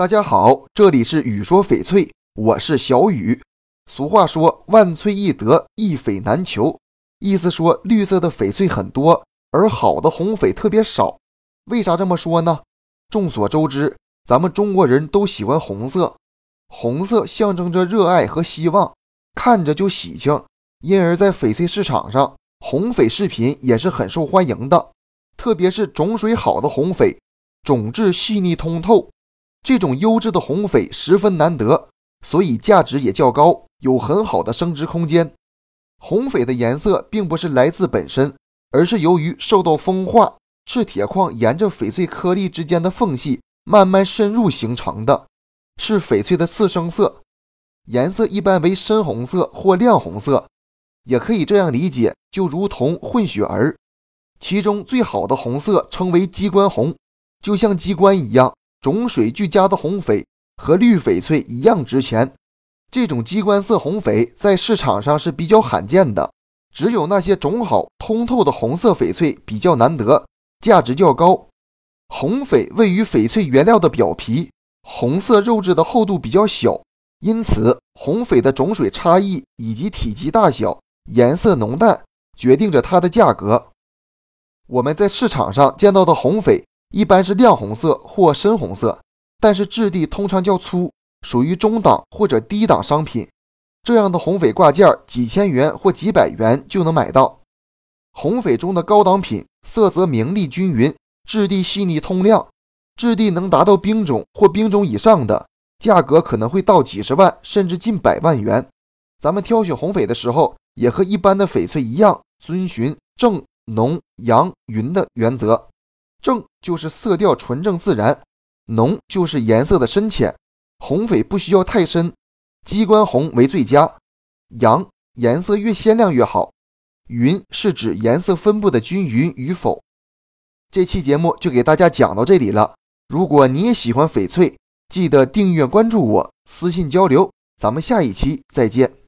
大家好，这里是雨说翡翠，我是小雨。俗话说“万翠易得，一翡难求”，意思说绿色的翡翠很多，而好的红翡特别少。为啥这么说呢？众所周知，咱们中国人都喜欢红色，红色象征着热爱和希望，看着就喜庆，因而，在翡翠市场上，红翡饰品也是很受欢迎的。特别是种水好的红翡，种质细腻通透。这种优质的红翡十分难得，所以价值也较高，有很好的升值空间。红翡的颜色并不是来自本身，而是由于受到风化，赤铁矿沿着翡翠颗粒之间的缝隙慢慢深入形成的，是翡翠的次生色，颜色一般为深红色或亮红色，也可以这样理解，就如同混血儿。其中最好的红色称为鸡冠红，就像鸡冠一样。种水俱佳的红翡和绿翡翠一样值钱。这种鸡冠色红翡在市场上是比较罕见的，只有那些种好、通透的红色翡翠比较难得，价值较高。红翡位于翡翠原料的表皮，红色肉质的厚度比较小，因此红翡的种水差异以及体积大小、颜色浓淡决定着它的价格。我们在市场上见到的红翡。一般是亮红色或深红色，但是质地通常较粗，属于中档或者低档商品。这样的红翡挂件几千元或几百元就能买到。红翡中的高档品，色泽明丽均匀，质地细腻通亮，质地能达到冰种或冰种以上的，价格可能会到几十万甚至近百万元。咱们挑选红翡的时候，也和一般的翡翠一样，遵循正、浓、阳、匀的原则。正就是色调纯正自然，浓就是颜色的深浅。红翡不需要太深，鸡冠红为最佳。阳颜色越鲜亮越好。匀是指颜色分布的均匀与否。这期节目就给大家讲到这里了。如果你也喜欢翡翠，记得订阅关注我，私信交流。咱们下一期再见。